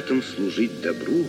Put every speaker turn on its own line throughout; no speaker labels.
братом служить добру,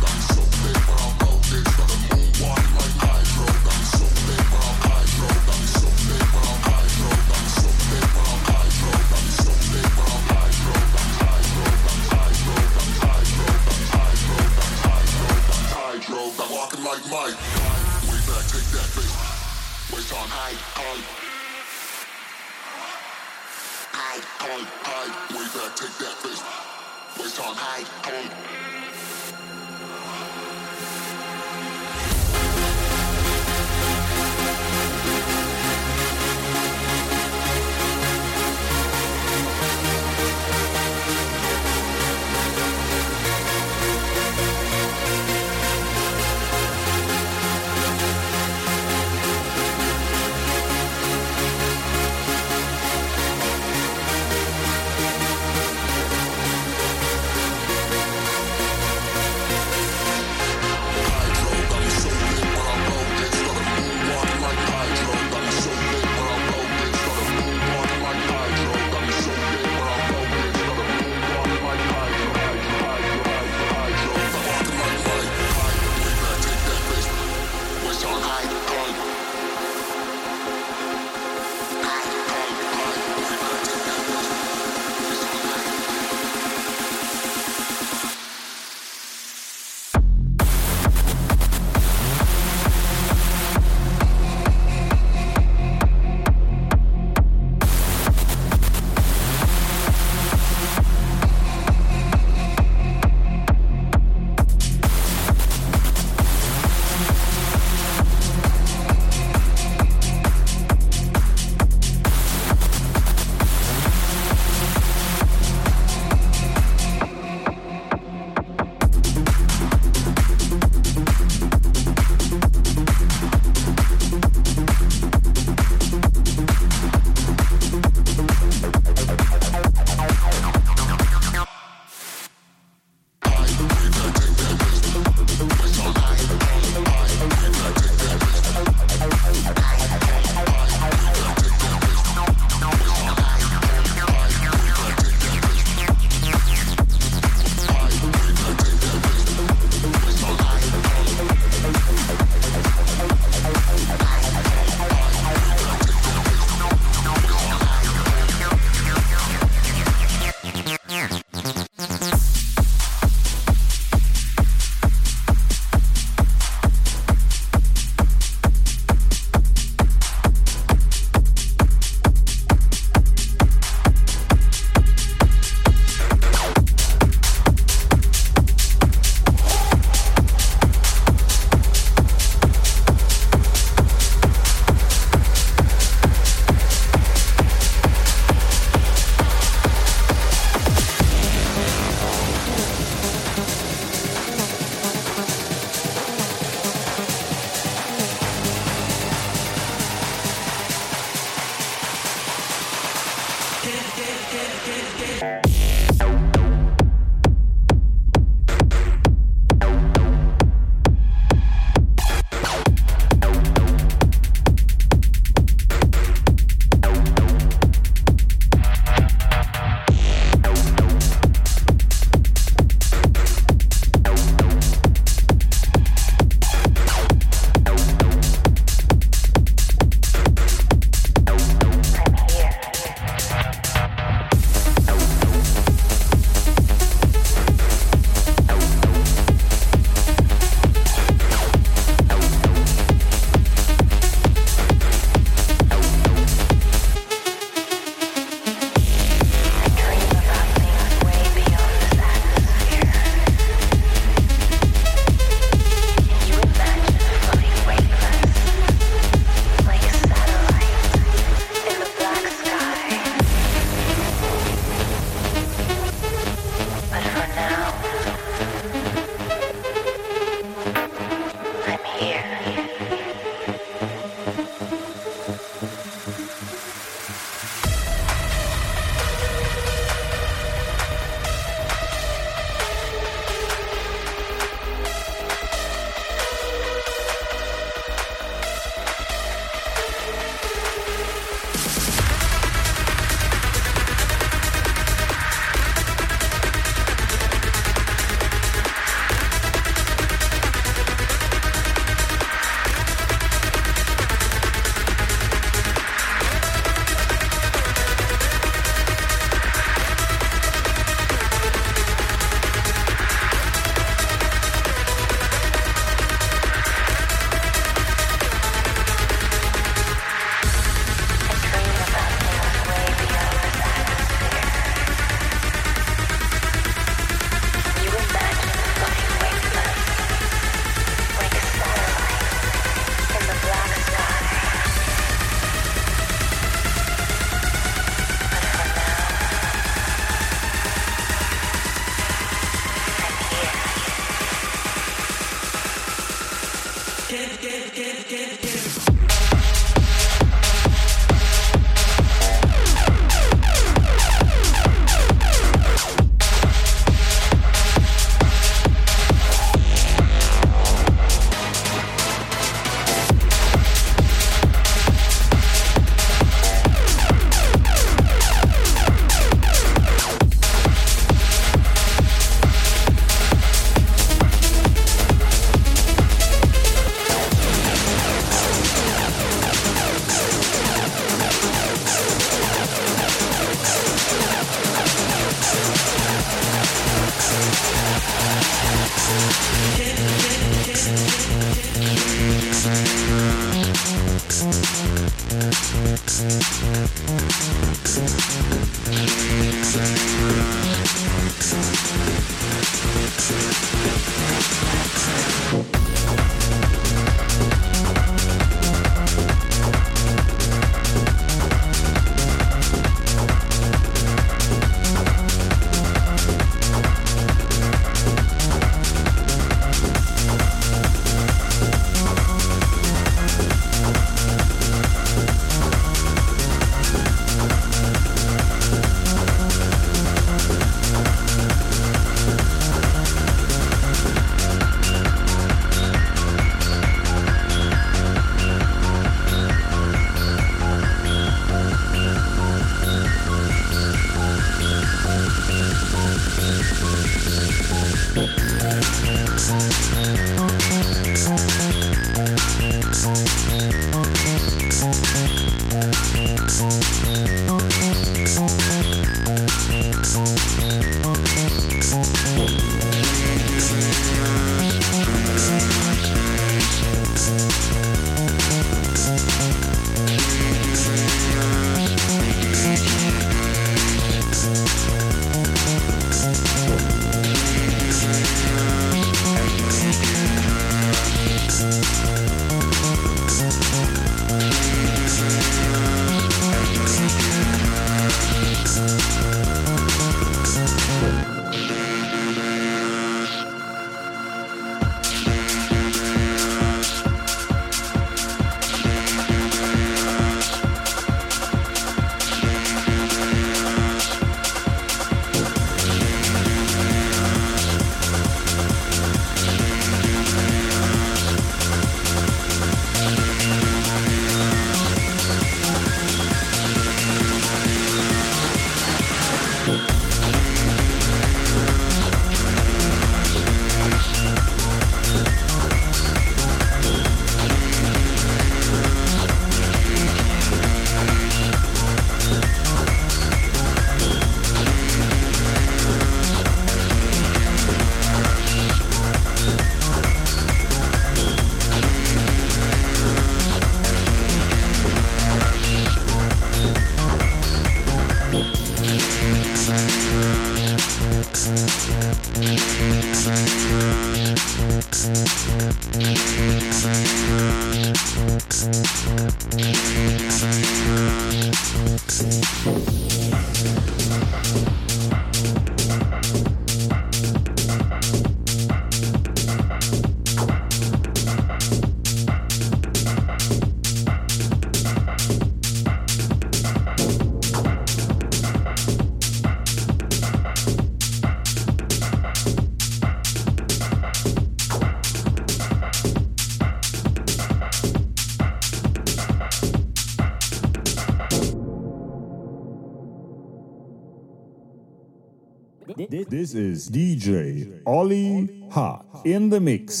This is DJ Ollie Hot in the mix.